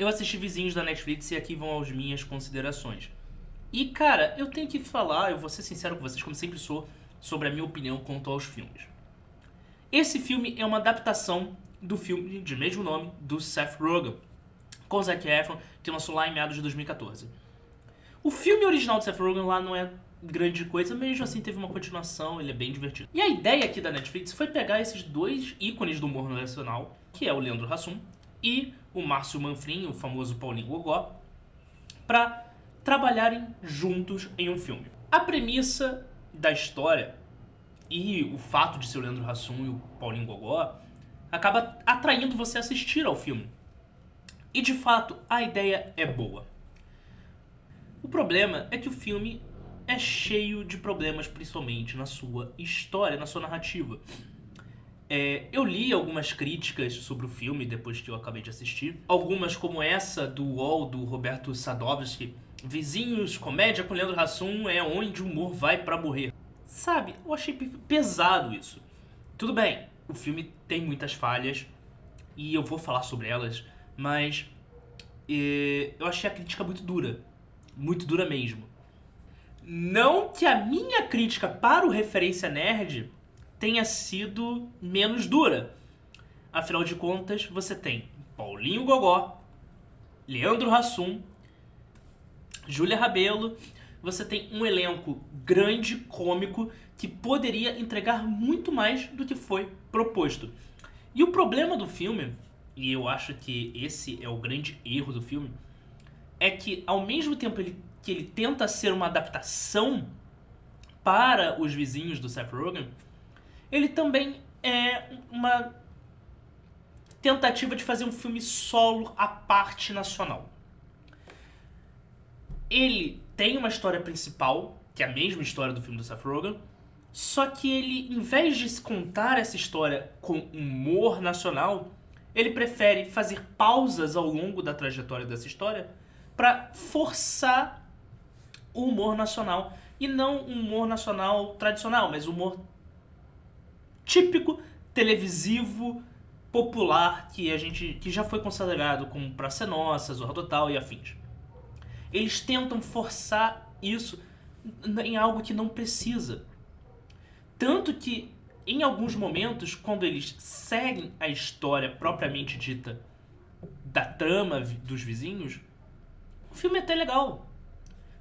eu assisti Vizinhos da Netflix e aqui vão as minhas considerações. E, cara, eu tenho que falar, eu vou ser sincero com vocês, como sempre sou, sobre a minha opinião quanto aos filmes. Esse filme é uma adaptação do filme de mesmo nome, do Seth Rogen, com Zac Efron, que lançou lá em meados de 2014. O filme original do Seth Rogen lá não é grande coisa, mesmo assim teve uma continuação, ele é bem divertido. E a ideia aqui da Netflix foi pegar esses dois ícones do humor nacional, que é o Leandro Hassum e o Márcio Manfrim, o famoso Paulinho Gogó, para trabalharem juntos em um filme. A premissa da história e o fato de ser o Leandro Hassum e o Paulinho Gogó acaba atraindo você a assistir ao filme. E de fato, a ideia é boa. O problema é que o filme é cheio de problemas, principalmente na sua história, na sua narrativa. É, eu li algumas críticas sobre o filme depois que eu acabei de assistir. Algumas, como essa do UOL, do Roberto Sadovski, Vizinhos, comédia com Leandro Hassum é onde o humor vai para morrer. Sabe, eu achei pesado isso. Tudo bem, o filme tem muitas falhas e eu vou falar sobre elas, mas é, eu achei a crítica muito dura. Muito dura mesmo. Não que a minha crítica para o Referência Nerd tenha sido menos dura. Afinal de contas, você tem Paulinho Gogó, Leandro Hassum, Júlia Rabelo, você tem um elenco grande, cômico, que poderia entregar muito mais do que foi proposto. E o problema do filme, e eu acho que esse é o grande erro do filme, é que ao mesmo tempo ele, que ele tenta ser uma adaptação para os vizinhos do Seth Rogen, ele também é uma tentativa de fazer um filme solo à parte nacional. Ele tem uma história principal, que é a mesma história do filme do Seth Rogen, só que ele, em vez de contar essa história com humor nacional, ele prefere fazer pausas ao longo da trajetória dessa história para forçar o humor nacional. E não um humor nacional tradicional, mas humor típico televisivo popular que a gente que já foi considerado como Praça Nossa, Zorra Total e afins. Eles tentam forçar isso em algo que não precisa. Tanto que em alguns momentos, quando eles seguem a história propriamente dita da trama dos vizinhos, o filme é até legal.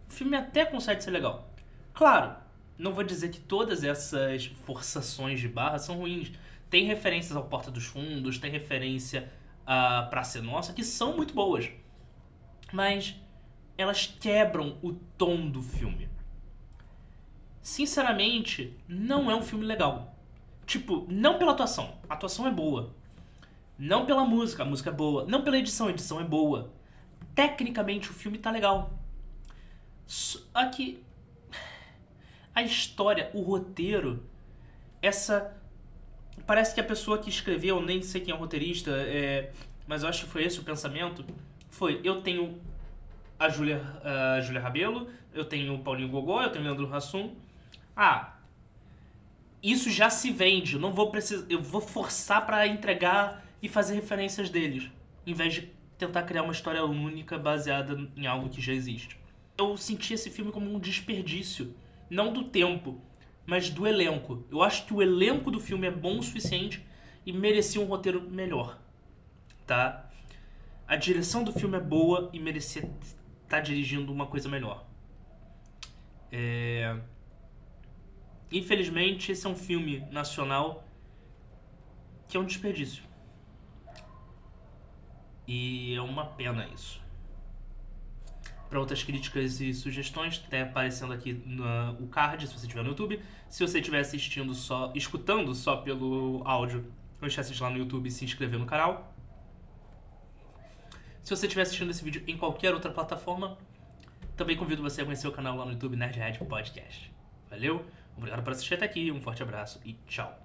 O filme até consegue ser legal. Claro, não vou dizer que todas essas forçações de barra são ruins. Tem referências ao Porta dos Fundos, tem referência a Praça Nossa, que são muito boas. Mas elas quebram o tom do filme. Sinceramente, não é um filme legal. Tipo, não pela atuação. A atuação é boa. Não pela música, a música é boa. Não pela edição, a edição é boa. Tecnicamente o filme tá legal. Que a história, o roteiro, essa. Parece que a pessoa que escreveu, nem sei quem é o roteirista, é, mas eu acho que foi esse o pensamento. Foi: eu tenho a Júlia a Julia Rabelo, eu tenho o Paulinho Gogó, eu tenho o Leandro Hassum. Ah, isso já se vende, não vou precisar, eu vou forçar para entregar e fazer referências deles, em vez de tentar criar uma história única baseada em algo que já existe. Eu senti esse filme como um desperdício não do tempo, mas do elenco. Eu acho que o elenco do filme é bom o suficiente e merecia um roteiro melhor, tá? A direção do filme é boa e merecia estar tá dirigindo uma coisa melhor. É... Infelizmente, esse é um filme nacional que é um desperdício. E é uma pena isso para outras críticas e sugestões, tá aparecendo aqui no card, se você estiver no YouTube. Se você estiver assistindo só, escutando só pelo áudio, não esquece de ir lá no YouTube e se inscrever no canal. Se você estiver assistindo esse vídeo em qualquer outra plataforma, também convido você a conhecer o canal lá no YouTube Nerdhead Podcast. Valeu, obrigado por assistir até aqui, um forte abraço e tchau.